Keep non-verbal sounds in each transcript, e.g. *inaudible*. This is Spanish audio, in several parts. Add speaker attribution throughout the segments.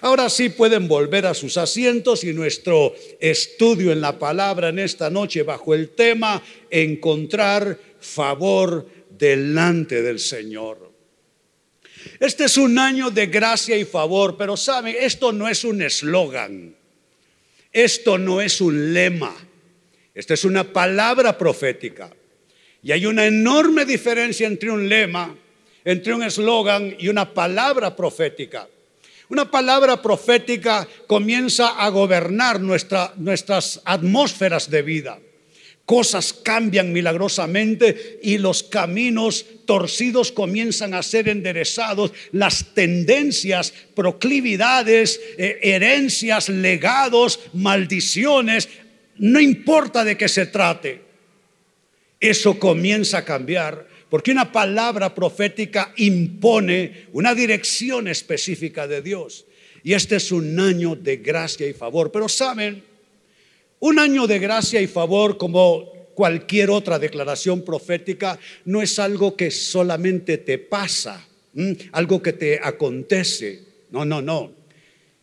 Speaker 1: Ahora sí pueden volver a sus asientos y nuestro estudio en la palabra en esta noche bajo el tema encontrar favor delante del Señor. Este es un año de gracia y favor, pero saben, esto no es un eslogan, esto no es un lema, esta es una palabra profética. Y hay una enorme diferencia entre un lema, entre un eslogan y una palabra profética. Una palabra profética comienza a gobernar nuestras atmósferas de vida. Cosas cambian milagrosamente y los caminos torcidos comienzan a ser enderezados. Las tendencias, proclividades, eh, herencias, legados, maldiciones, no importa de qué se trate eso comienza a cambiar porque una palabra profética impone una dirección específica de Dios. Y este es un año de gracia y favor. Pero saben, un año de gracia y favor como cualquier otra declaración profética no es algo que solamente te pasa, algo que te acontece. No, no, no.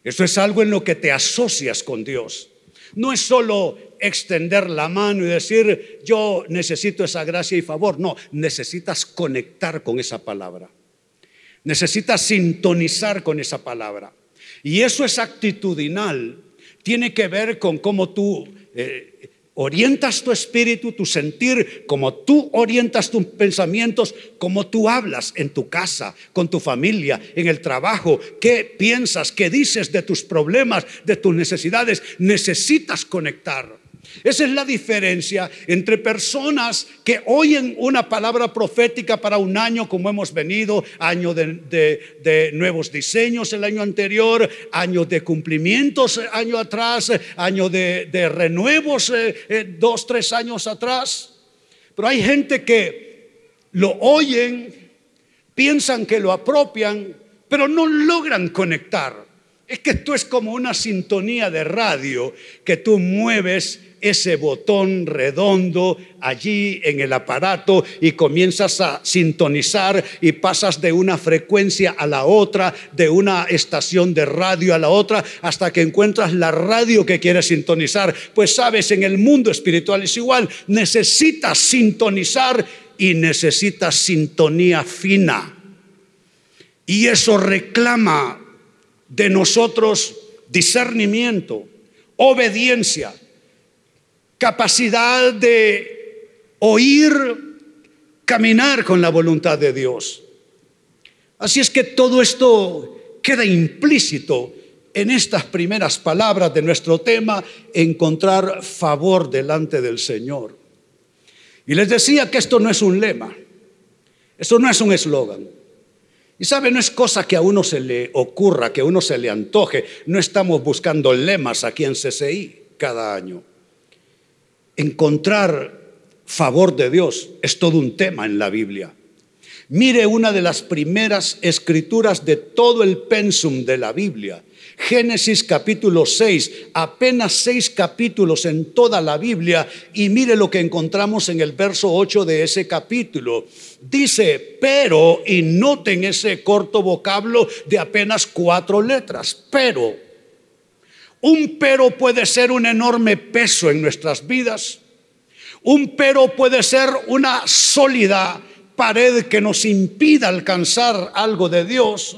Speaker 1: Eso es algo en lo que te asocias con Dios. No es solo extender la mano y decir, yo necesito esa gracia y favor. No, necesitas conectar con esa palabra. Necesitas sintonizar con esa palabra. Y eso es actitudinal. Tiene que ver con cómo tú eh, orientas tu espíritu, tu sentir, como tú orientas tus pensamientos, como tú hablas en tu casa, con tu familia, en el trabajo, qué piensas, qué dices de tus problemas, de tus necesidades. Necesitas conectar. Esa es la diferencia entre personas que oyen una palabra profética para un año como hemos venido, año de, nuevos diseños el año anterior, año de cumplimientos año atrás, año de, renuevos eh, eh, dos, tres años atrás. Pero hay gente que lo oyen, piensan que lo apropian, pero no logran conectar. Es que esto es como una sintonía de radio que tú mueves ese botón redondo allí en el aparato y comienzas a sintonizar y pasas de una frecuencia a la otra, de una estación de radio a la otra, hasta que encuentras la radio que quieres sintonizar. Pues sabes, en el mundo espiritual es igual, necesitas sintonizar y necesitas sintonía fina. Y eso reclama de nosotros discernimiento, obediencia capacidad de oír, caminar con la voluntad de Dios. Así es que todo esto queda implícito en estas primeras palabras de nuestro tema, encontrar favor delante del Señor. Y les decía que esto no es un lema, esto no es un eslogan. Y sabe, no es cosa que a uno se le ocurra, que a uno se le antoje. No estamos buscando lemas aquí en CCI cada año encontrar favor de Dios es todo un tema en la Biblia. Mire una de las primeras escrituras de todo el pensum de la Biblia. Génesis capítulo 6, apenas seis capítulos en toda la Biblia y mire lo que encontramos en el verso 8 de ese capítulo. Dice, pero, y noten ese corto vocablo de apenas cuatro letras, pero un pero puede ser un enorme peso en nuestras vidas. Un pero puede ser una sólida pared que nos impida alcanzar algo de Dios.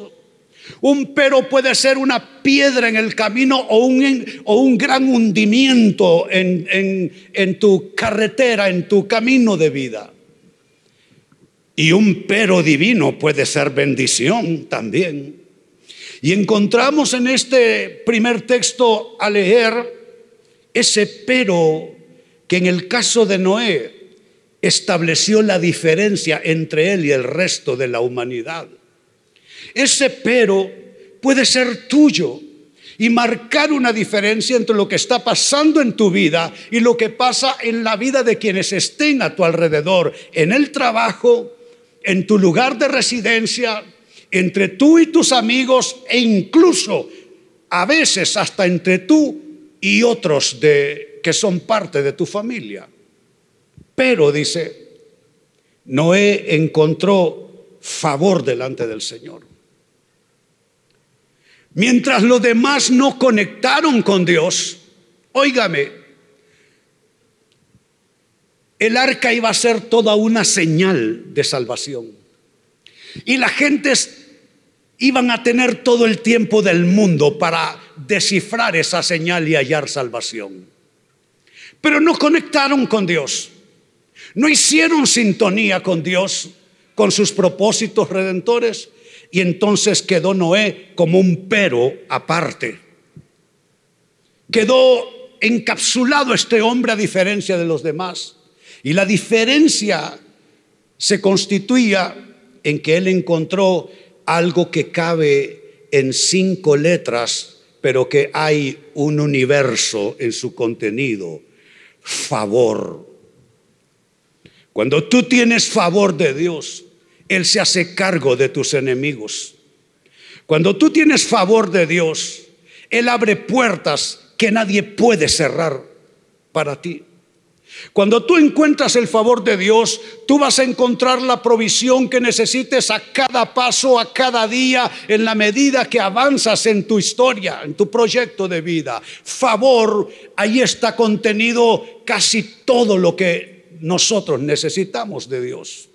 Speaker 1: Un pero puede ser una piedra en el camino o un, o un gran hundimiento en, en tu carretera, en tu camino de vida. Y un pero divino puede ser bendición también. Y encontramos en este primer texto a leer ese pero que en el caso de Noé estableció la diferencia entre él y el resto de la humanidad. Ese pero puede ser tuyo y marcar una diferencia entre lo que está pasando en tu vida y lo que pasa en la vida de quienes estén a tu alrededor, en el trabajo, en tu lugar de residencia, entre tú y tus amigos e incluso a veces hasta entre tú y otros que son parte de tu familia. Pero dice, Noé encontró favor delante del Señor. Mientras los demás no conectaron con Dios, óigame, el arca iba a ser toda una señal de salvación. Y las gentes iban a tener todo el tiempo del mundo para descifrar esa señal y hallar salvación. Pero no conectaron con Dios. No hicieron sintonía con Dios, con sus propósitos redentores. Y entonces quedó Noé como un pero aparte. Quedó encapsulado este hombre a diferencia de los demás. Y la diferencia se constituía en que él encontró algo que cabe en cinco letras, pero que hay un universo en su contenido. Favor. Cuando tú tienes favor de Dios, Él se hace cargo de tus enemigos. Cuando tú tienes favor de Dios, Él abre puertas que nadie puede cerrar para ti. Cuando tú encuentras el favor de Dios, tú vas a encontrar la provisión que necesites a cada paso, a cada día, en la medida que avanzas en tu historia, en tu proyecto de vida. Favor, ahí está contenido casi todo lo que nosotros necesitamos de Dios.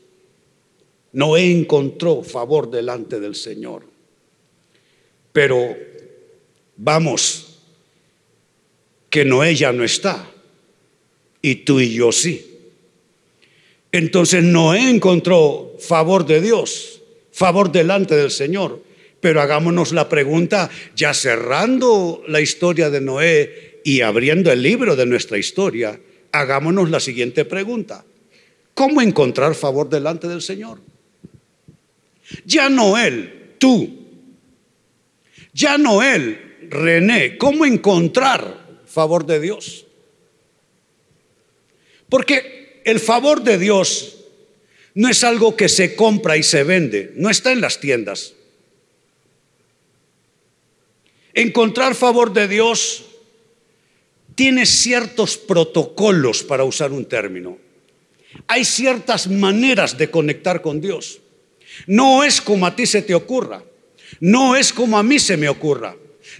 Speaker 1: Noé encontró favor delante del Señor. Pero vamos, que Noé ya no está y tú y yo sí. Entonces Noé encontró favor de Dios, favor delante del Señor. Pero hagámonos la pregunta, ya cerrando la historia de Noé y abriendo el libro de nuestra historia, hagámonos la siguiente pregunta. ¿Cómo encontrar favor delante del Señor? Ya no él, tú. Ya no él, René. ¿Cómo encontrar favor de Dios? Porque el favor de Dios no es algo que se compra y se vende, no está en las tiendas. Encontrar favor de Dios tiene ciertos protocolos para usar un término. Hay ciertas maneras de conectar con Dios. No es como a ti se te ocurra, no es como a mí se me ocurra.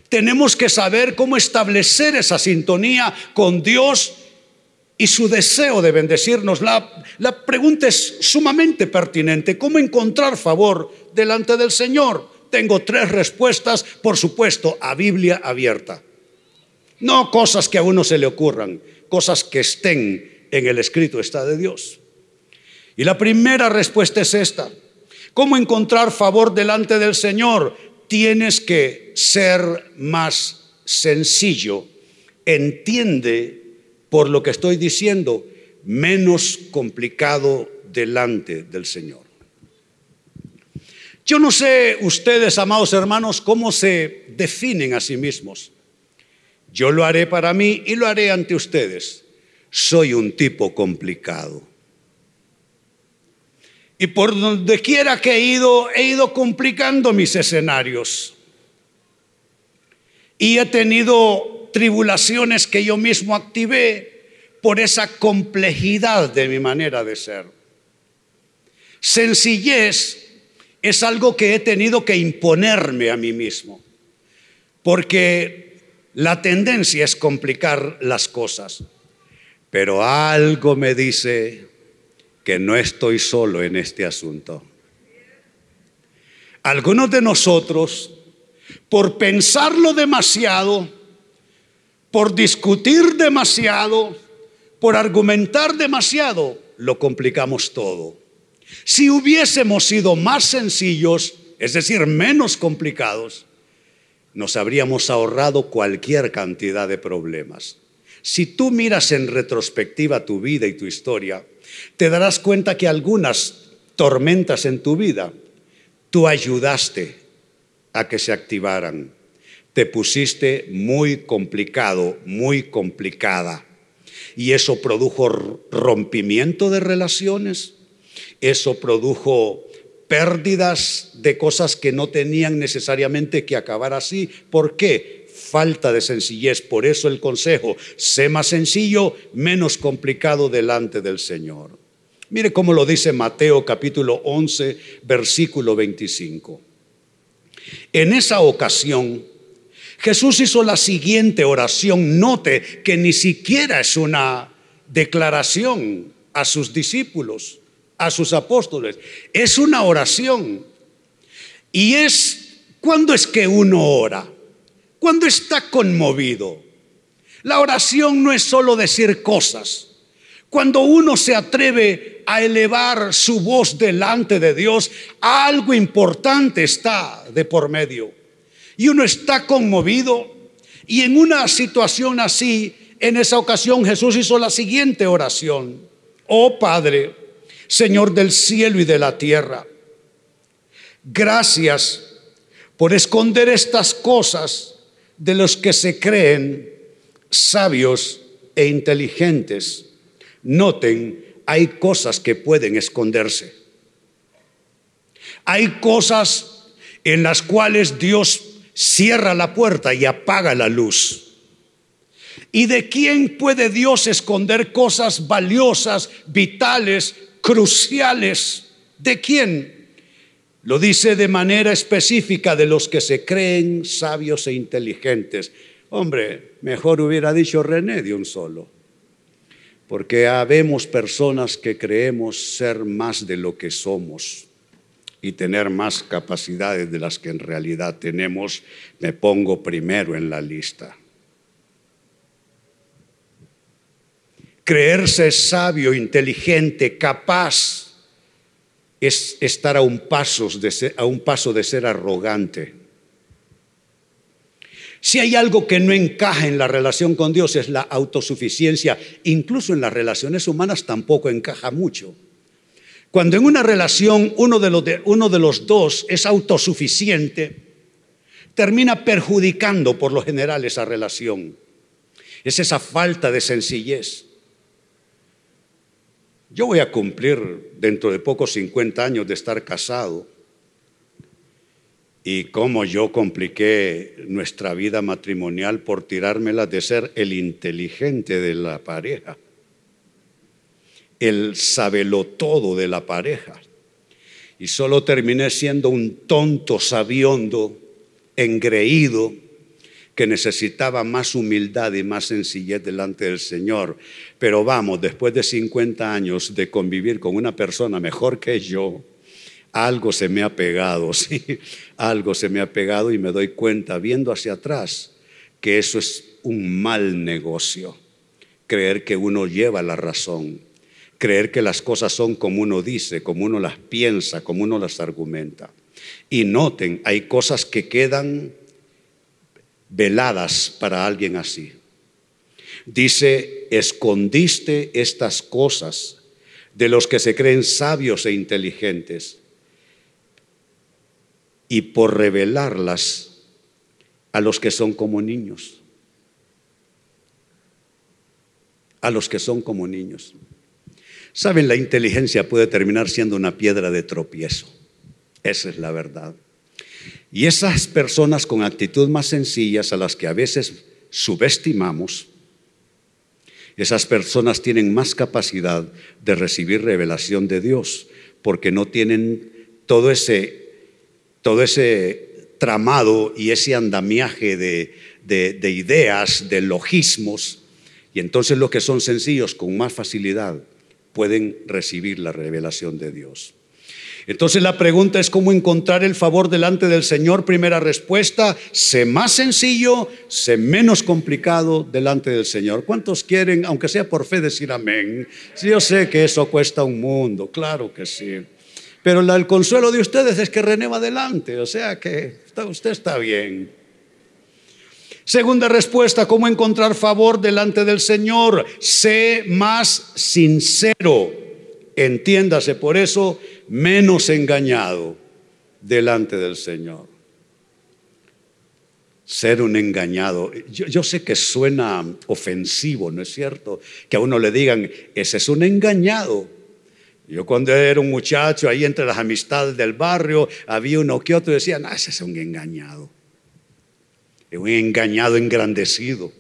Speaker 1: Tenemos que saber cómo establecer esa sintonía con Dios y su deseo de bendecirnos. La, la, pregunta es sumamente pertinente. ¿Cómo encontrar favor delante del Señor? Tengo tres respuestas, por supuesto, a Biblia abierta. No cosas que a uno se le ocurran, cosas que estén en el escrito está de Dios. Y la primera respuesta es esta. ¿Cómo encontrar favor delante del Señor? Tienes que ser más sencillo. Entiende por lo que estoy diciendo, menos complicado delante del Señor. Yo no sé ustedes, amados hermanos, cómo se definen a sí mismos. Yo lo haré para mí y lo haré ante ustedes. Soy un tipo complicado. Y por donde quiera que he ido, he ido complicando mis escenarios. Y he tenido tribulaciones que yo mismo activé por esa complejidad de mi manera de ser. Sencillez es algo que he tenido que imponerme a mí mismo, porque la tendencia es complicar las cosas, pero algo me dice que no estoy solo en este asunto. Algunos de nosotros, por pensarlo demasiado, por discutir demasiado, por argumentar demasiado, lo complicamos todo. Si hubiésemos sido más sencillos, es decir, menos complicados, nos habríamos ahorrado cualquier cantidad de problemas. Si tú miras en retrospectiva tu vida y tu historia, te darás cuenta que algunas tormentas en tu vida tú ayudaste a que se activaran te pusiste muy complicado, muy complicada. Y eso produjo rompimiento de relaciones, eso produjo pérdidas de cosas que no tenían necesariamente que acabar así. ¿Por qué? Falta de sencillez. Por eso el consejo, sé más sencillo, menos complicado delante del Señor. Mire cómo lo dice Mateo capítulo 11, versículo 25. En esa ocasión, Jesús hizo la siguiente oración. Note que ni siquiera es una declaración a sus discípulos, a sus apóstoles. Es una oración. Y es, ¿cuándo es que uno ora? Cuando está conmovido. La oración no es solo decir cosas. Cuando uno se atreve a elevar su voz delante de Dios, algo importante está de por medio. Y uno está conmovido. Y en una situación así, en esa ocasión Jesús hizo la siguiente oración. Oh Padre, Señor del cielo y de la tierra, gracias por esconder estas cosas de los que se creen sabios e inteligentes. Noten, hay cosas que pueden esconderse. Hay cosas en las cuales Dios cierra la puerta y apaga la luz. ¿Y de quién puede Dios esconder cosas valiosas, vitales, cruciales? ¿De quién? Lo dice de manera específica de los que se creen sabios e inteligentes. Hombre, mejor hubiera dicho René de un solo. Porque habemos personas que creemos ser más de lo que somos y tener más capacidades de las que en realidad tenemos, me pongo primero en la lista. Creerse sabio, inteligente, capaz, es estar a un paso de ser, a un paso de ser arrogante. Si hay algo que no encaja en la relación con Dios es la autosuficiencia. Incluso en las relaciones humanas tampoco encaja mucho. Cuando en una relación uno de los, uno de los dos es autosuficiente, termina perjudicando por lo general esa relación. Es esa falta de sencillez. Yo voy a cumplir dentro de pocos 50 años de estar casado. Y cómo yo compliqué nuestra vida matrimonial por tirármela de ser el inteligente de la pareja, el sabelo todo de la pareja. Y solo terminé siendo un tonto sabiondo, engreído, que necesitaba más humildad y más sencillez delante del Señor. Pero vamos, después de 50 años de convivir con una persona mejor que yo, algo se me ha pegado, *laughs* sí, algo se me ha pegado y me doy cuenta, viendo hacia atrás, que eso es un mal negocio. Creer que uno lleva la razón, creer que las cosas son como uno dice, como uno las piensa, como uno las argumenta. Y noten, hay cosas que quedan veladas para alguien así. Dice, escondiste estas cosas de los que se creen sabios e inteligentes y por revelarlas a los que son como niños. A los que son como niños. Saben, la inteligencia puede terminar siendo una piedra de tropiezo. Esa es la verdad. Y esas personas con actitud más sencillas a las que a veces subestimamos, esas personas tienen más capacidad de recibir revelación de Dios porque no tienen todo ese, todo ese tramado y ese andamiaje de, de ideas, de logismos. Y entonces los que son sencillos con más facilidad pueden recibir la revelación de Dios. Entonces la pregunta es cómo encontrar el favor delante del Señor. Primera respuesta, sé más sencillo, sé menos complicado delante del Señor. ¿Cuántos quieren, aunque sea por fe, decir amén? Sí, yo sé que eso cuesta un mundo, claro que sí. Pero el consuelo de ustedes es que René va adelante, o sea que usted está bien. Segunda respuesta, ¿cómo encontrar favor delante del Señor? Sé más sincero. Entiéndase por eso, menos engañado delante del Señor. Ser un engañado. Yo, sé que suena ofensivo, ¿no es cierto? Que a uno le digan, ese es un engañado. Yo cuando era un muchacho, ahí entre las amistades del barrio, había uno que otro decía, no, ese es un engañado. Es un engañado engrandecido.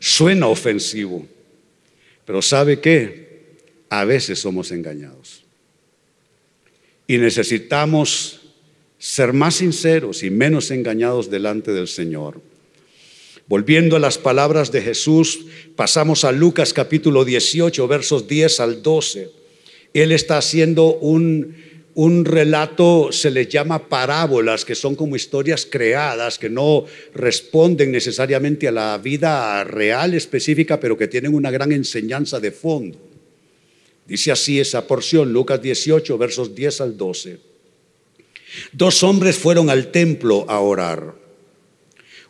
Speaker 1: Suena ofensivo. Pero ¿sabe qué? A veces somos engañados. Y necesitamos ser más sinceros y menos engañados delante del Señor. Volviendo a las palabras de Jesús, pasamos a Lucas capítulo 18, versos 10 al 12. Él está haciendo un, un relato, se les llama parábolas, que son como historias creadas, que no responden necesariamente a la vida real específica, pero que tienen una gran enseñanza de fondo. Dice así esa porción, Lucas 18, versos 10 al 12. Dos hombres fueron al templo a orar.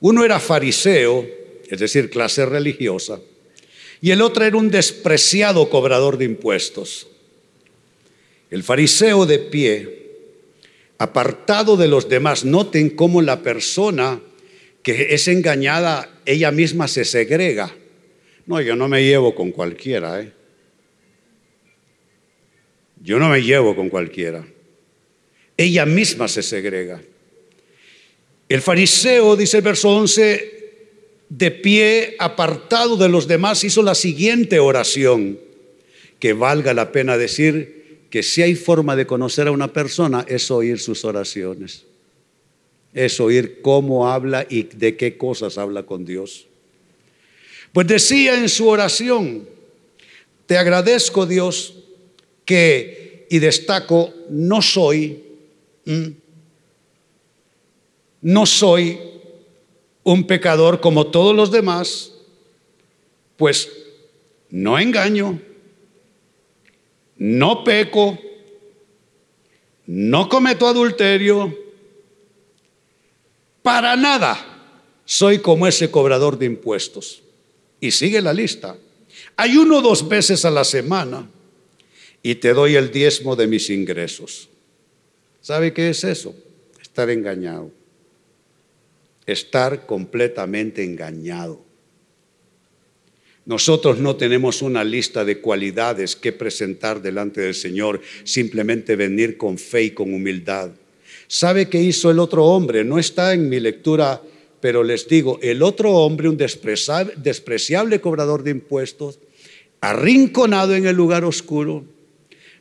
Speaker 1: Uno era fariseo, es decir, clase religiosa, y el otro era un despreciado cobrador de impuestos. El fariseo de pie, apartado de los demás, noten cómo la persona que es engañada, ella misma se segrega. No, yo no me llevo con cualquiera, ¿eh? Yo no me llevo con cualquiera. Ella misma se segrega. El fariseo, dice el verso 11, de pie, apartado de los demás, hizo la siguiente oración, que valga la pena decir que si hay forma de conocer a una persona es oír sus oraciones, es oír cómo habla y de qué cosas habla con Dios. Pues decía en su oración, te agradezco Dios que, y destaco, no soy no soy un pecador como todos los demás, pues no engaño, no peco, no cometo adulterio, para nada soy como ese cobrador de impuestos. Y sigue la lista. Hay uno dos veces a la semana y te doy el diezmo de mis ingresos. ¿Sabe qué es eso? Estar engañado estar completamente engañado. Nosotros no tenemos una lista de cualidades que presentar delante del Señor, simplemente venir con fe y con humildad. ¿Sabe qué hizo el otro hombre? No está en mi lectura, pero les digo, el otro hombre, un despreciable, cobrador de impuestos, arrinconado en el lugar oscuro,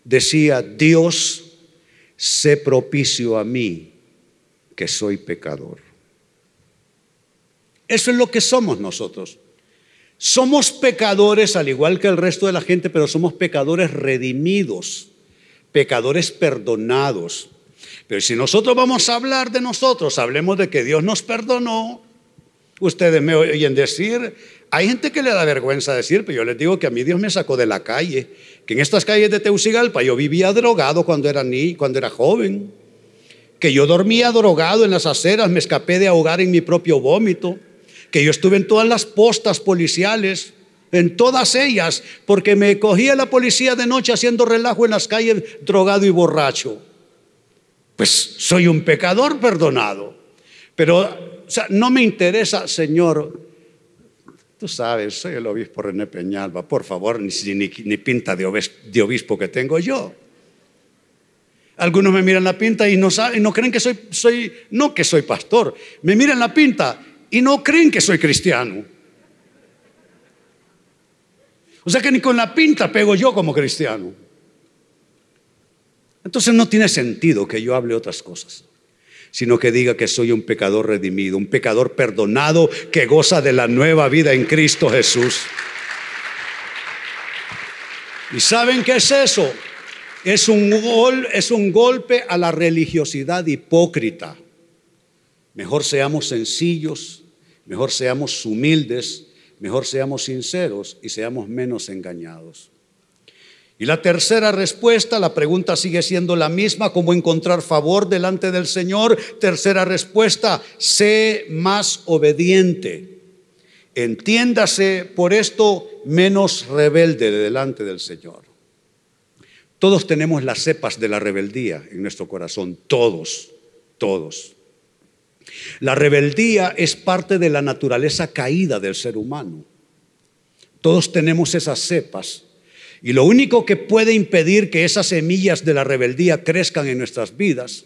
Speaker 1: decía, Dios, sé propicio a mí, que soy pecador. Eso es lo que somos nosotros. Somos pecadores al igual que el resto de la gente, pero somos pecadores redimidos, pecadores perdonados. Pero si nosotros vamos a hablar de nosotros, hablemos de que Dios nos perdonó. Ustedes me oyen decir, hay gente que le da vergüenza decir, pero yo les digo que a mí Dios me sacó de la calle, que en estas calles de Teucigalpa yo vivía drogado cuando era ni cuando era joven, que yo dormía drogado en las aceras, me escapé de ahogar en mi propio vómito que yo estuve en todas las postas policiales, en todas ellas, porque me cogía la policía de noche haciendo relajo en las calles, drogado y borracho. Pues soy un pecador perdonado. Pero no me interesa, Señor. Tú sabes, soy el obispo René Peñalba. Por favor, ni, ni, pinta de obispo, de obispo, que tengo yo. Algunos me miran la pinta y no, saben, no creen que soy, soy, no que soy pastor. Me miran la pinta y no creen que soy cristiano. O sea que ni con la pinta pego yo como cristiano. Entonces no tiene sentido que yo hable otras cosas, sino que diga que soy un pecador redimido, un pecador perdonado que goza de la nueva vida en Cristo Jesús. ¿Y saben qué es eso? Es un, gol, es un golpe a la religiosidad hipócrita. Mejor seamos sencillos, mejor seamos humildes, mejor seamos sinceros y seamos menos engañados. Y la tercera respuesta, la pregunta sigue siendo la misma, ¿cómo encontrar favor delante del Señor? Tercera respuesta, sé más obediente. Entiéndase por esto menos rebelde delante del Señor. Todos tenemos las cepas de la rebeldía en nuestro corazón, todos, todos. La rebeldía es parte de la naturaleza caída del ser humano. Todos tenemos esas cepas. Y lo único que puede impedir que esas semillas de la rebeldía crezcan en nuestras vidas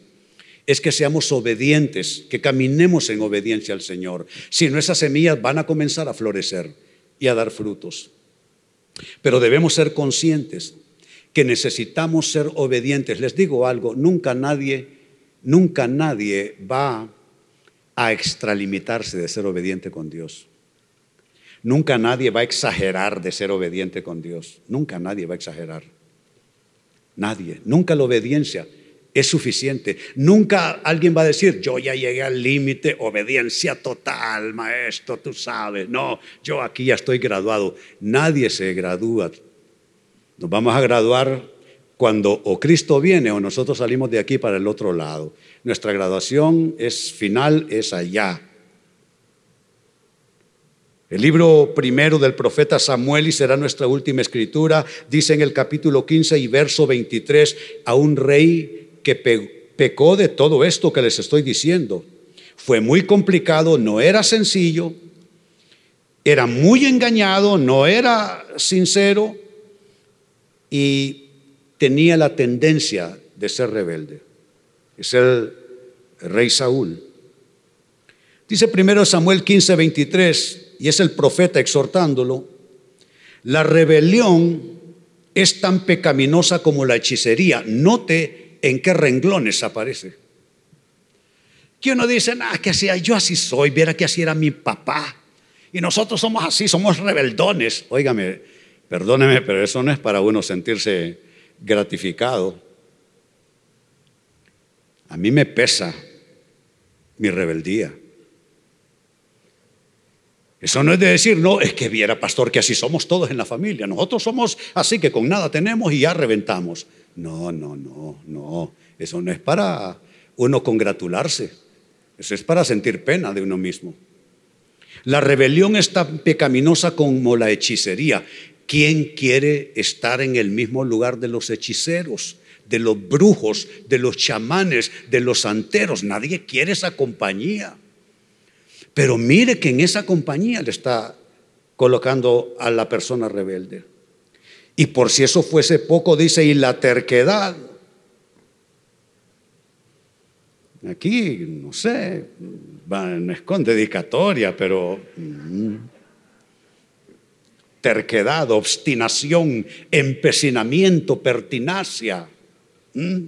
Speaker 1: es que seamos obedientes, que caminemos en obediencia al Señor. Si no, esas semillas van a comenzar a florecer y a dar frutos. Pero debemos ser conscientes que necesitamos ser obedientes. Les digo algo, nunca nadie nunca nadie va a extralimitarse de ser obediente con Dios. Nunca nadie va a exagerar de ser obediente con Dios. Nunca nadie va a exagerar. Nadie. Nunca la obediencia es suficiente. Nunca alguien va a decir, yo ya llegué al límite, obediencia total, maestro, tú sabes. No, yo aquí ya estoy graduado. Nadie se gradúa. Nos vamos a graduar cuando o Cristo viene o nosotros salimos de aquí para el otro lado. Nuestra graduación es final, es allá. El libro primero del profeta Samuel y será nuestra última escritura, dice en el capítulo 15 y verso 23 a un rey que pecó de todo esto que les estoy diciendo. Fue muy complicado, no era sencillo, era muy engañado, no era sincero y tenía la tendencia de ser rebelde. Es el rey Saúl. Dice primero Samuel 15, 23, y es el profeta exhortándolo, la rebelión es tan pecaminosa como la hechicería. Note en qué renglones aparece. Que uno dice, ah, que así, yo así soy, viera que así era mi papá. Y nosotros somos así, somos rebeldones. Óigame, perdóneme, pero eso no es para uno sentirse gratificado. A mí me pesa mi rebeldía. Eso no es de decir, no, es que viera, pastor, que así somos todos en la familia. Nosotros somos así que con nada tenemos y ya reventamos. No, no, no, no. Eso no es para uno congratularse. Eso es para sentir pena de uno mismo. La rebelión es tan pecaminosa como la hechicería. ¿Quién quiere estar en el mismo lugar de los hechiceros, de los brujos, de los chamanes, de los santeros? Nadie quiere esa compañía. Pero mire que en esa compañía le está colocando a la persona rebelde. Y por si eso fuese poco, dice, y la terquedad. Aquí, no sé, no es con dedicatoria, pero mm, terquedad, obstinación, empecinamiento, pertinacia. Mm.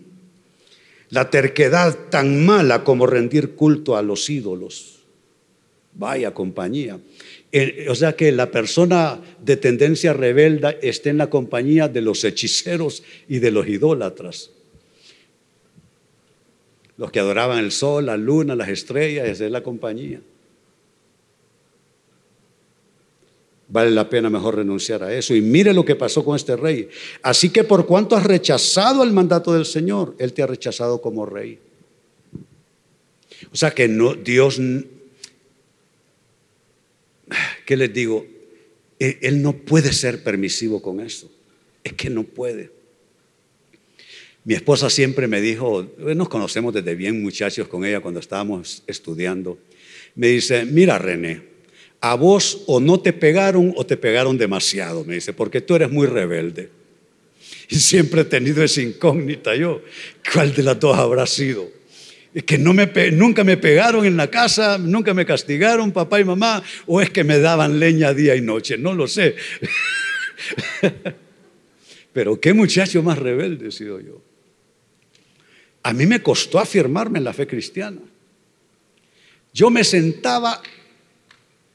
Speaker 1: La terquedad tan mala como rendir culto a los ídolos. Vaya compañía. O sea que la persona de tendencia rebelda está en la compañía de los hechiceros y de los idólatras. Los que adoraban el sol, la luna, las estrellas, esa es la compañía. Vale la pena mejor renunciar a eso. Y mire lo que pasó con este rey. Así que por cuanto has rechazado el mandato del Señor, Él te ha rechazado como rey. O sea que no, Dios ¿qué les digo? E, él no puede ser permisivo con eso. Es que no puede. Mi esposa siempre me dijo, nos conocemos desde bien muchachos con ella cuando estábamos estudiando. Me dice, mira René, a vos o no te pegaron o te pegaron demasiado, me dice, porque tú eres muy rebelde. Y siempre he tenido esa incógnita yo, ¿cuál de las dos habrá sido? Que nunca me pegaron en la casa, nunca me castigaron papá y mamá, o es que me daban leña día y noche, no lo sé. *laughs* Pero qué muchacho más rebelde he sido yo. A mí me costó afirmarme en la fe cristiana. Yo me sentaba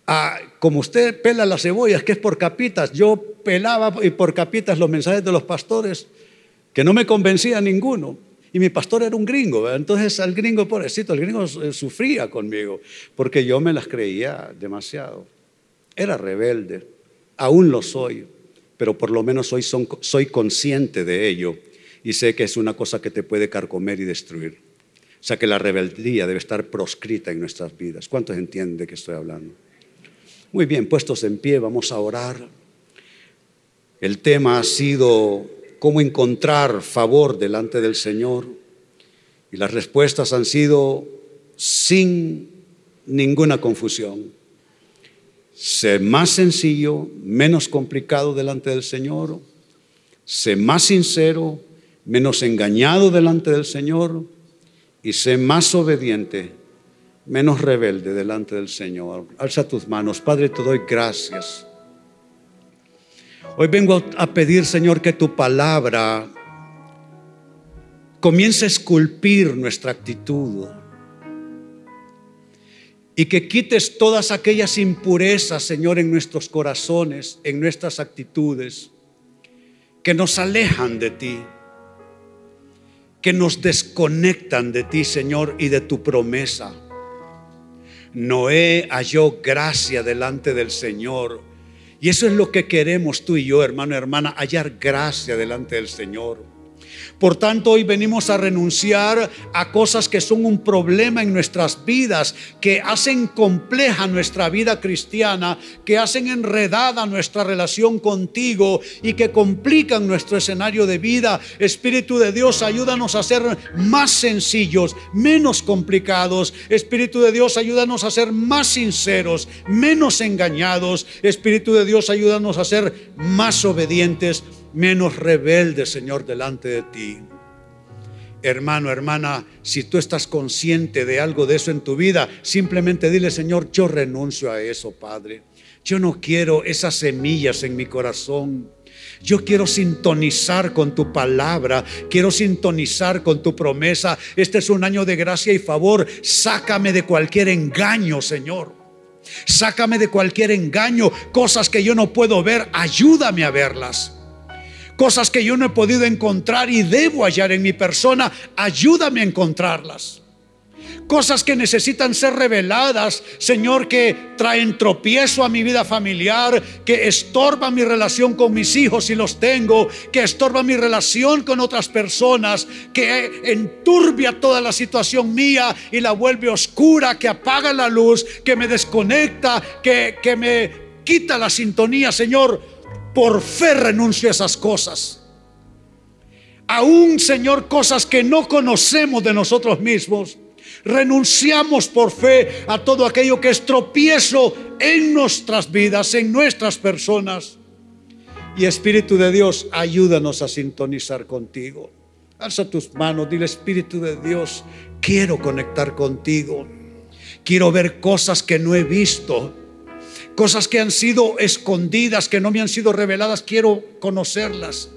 Speaker 1: a, como usted pela las cebollas, que es por capitas, yo pelaba por capitas los mensajes de los pastores, que no me convencía ninguno. Y mi pastor era un gringo, entonces al gringo, pobrecito, el gringo eh, sufría conmigo, porque yo me las creía demasiado. Era rebelde, aún lo soy, pero por lo menos soy, soy consciente de ello y sé que es una cosa que te puede carcomer y destruir. O sea que la rebeldía debe estar proscrita en nuestras vidas. ¿Cuántos entienden de qué estoy hablando? Muy bien, puestos en pie, vamos a orar. El tema ha sido cómo encontrar favor delante del Señor. Y las respuestas han sido sin ninguna confusión. Sé más sencillo, menos complicado delante del Señor. Sé más sincero, menos engañado delante del Señor. Y sé más obediente, menos rebelde delante del Señor. Alza tus manos. Padre, te doy gracias Hoy vengo a pedir, Señor, que tu palabra comienza a esculpir nuestra actitud y que quites todas aquellas impurezas, Señor, en nuestros corazones, en nuestras actitudes, que nos alejan de ti, que nos desconectan de ti, Señor, y de tu promesa. Noé halló gracia delante del Señor. Y eso es lo que queremos tú y yo, hermano, hermana, hallar gracia delante del Señor. Por tanto, hoy venimos a renunciar a cosas que son un problema en nuestras vidas, que hacen compleja nuestra vida cristiana, que hacen enredada nuestra relación contigo y que complican nuestro escenario de vida. Espíritu de Dios, ayúdanos a ser más sencillos, menos complicados. Espíritu de Dios, ayúdanos a ser más sinceros, menos engañados. Espíritu de Dios, ayúdanos a ser más obedientes menos rebelde, Señor, delante de ti. Hermano, hermana, si tú estás consciente de algo de eso en tu vida, simplemente dile, Señor, yo renuncio a eso, Padre. Yo no quiero esas semillas en mi corazón. Yo quiero sintonizar con tu palabra, quiero sintonizar con tu promesa. Este es un año de gracia y favor. Sácame de cualquier engaño, Señor. Sácame de cualquier engaño, cosas que yo no puedo ver, ayúdame a verlas cosas que yo no he podido encontrar y debo hallar en mi persona, ayúdame a encontrarlas. Cosas que necesitan ser reveladas, Señor, que traen tropiezo a mi vida familiar, que estorban mi relación con mis hijos si los tengo, que estorban mi relación con otras personas, que enturbia toda la situación mía y la vuelve oscura, que apaga la luz, que me desconecta, que, que me quita la sintonía, Señor por fe renuncio a esas cosas. Aún, Señor, cosas que no conocemos de nosotros mismos. Renunciamos por fe a todo aquello que es tropiezo en nuestras vidas, en nuestras personas. Y Espíritu de Dios, ayúdanos a sintonizar contigo. Alza tus manos, dile Espíritu de Dios, quiero conectar contigo. Quiero ver cosas que no he visto Cosas que han sido escondidas, que no me han sido reveladas, quiero conocerlas.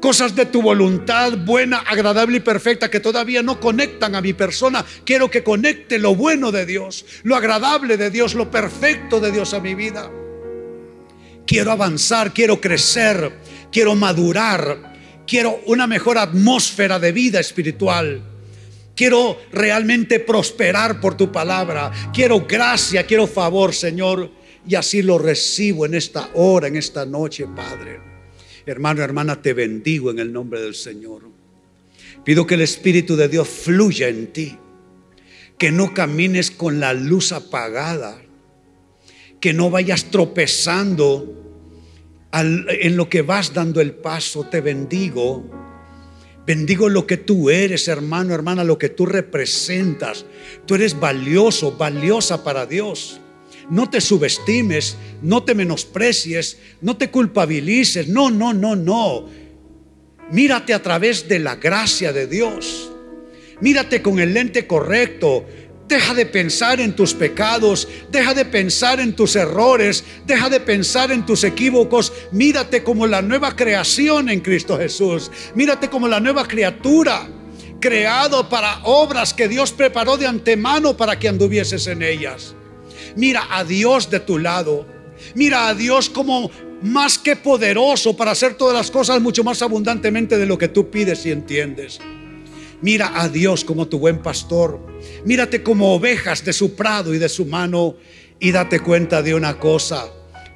Speaker 1: Cosas de tu voluntad buena, agradable y perfecta que todavía no conectan a mi persona. Quiero que conecte lo bueno de Dios, lo agradable de Dios, lo perfecto de Dios a mi vida. Quiero avanzar, quiero crecer, quiero madurar, quiero una mejor atmósfera de vida espiritual. Quiero realmente prosperar por tu palabra. Quiero gracia, quiero favor, Señor. Y así lo recibo en esta hora, en esta noche, Padre. Hermano, hermana, te bendigo en el nombre del Señor. Pido que el Espíritu de Dios fluya en ti. Que no camines con la luz apagada. Que no vayas tropezando en lo que vas dando el paso. Te bendigo. Bendigo lo que tú eres, hermano, hermana, lo que tú representas. Tú eres valioso, valiosa para Dios. No te subestimes, no te menosprecies, no te culpabilices. No, no, no, no. Mírate a través de la gracia de Dios. Mírate con el lente correcto. Deja de pensar en tus pecados, deja de pensar en tus errores, deja de pensar en tus equívocos. Mírate como la nueva creación en Cristo Jesús. Mírate como la nueva criatura, creado para obras que Dios preparó de antemano para que anduvieses en ellas. Mira a Dios de tu lado. Mira a Dios como más que poderoso para hacer todas las cosas mucho más abundantemente de lo que tú pides y entiendes. Mira a Dios como tu buen pastor. Mírate como ovejas de su prado y de su mano y date cuenta de una cosa.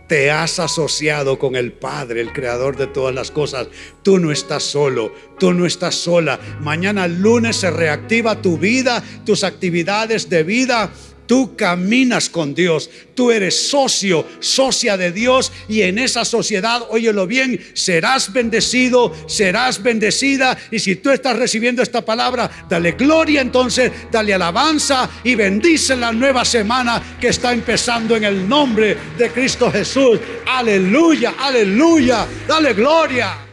Speaker 1: Te has asociado con el Padre, el Creador de todas las cosas. Tú no estás solo, tú no estás sola. Mañana lunes se reactiva tu vida, tus actividades de vida Tú caminas con Dios, tú eres socio, socia de Dios y en esa sociedad, óyelo bien, serás bendecido, serás bendecida y si tú estás recibiendo esta palabra, dale gloria entonces, dale alabanza y bendice la nueva semana que está empezando en el nombre de Cristo Jesús. Aleluya, aleluya, dale gloria.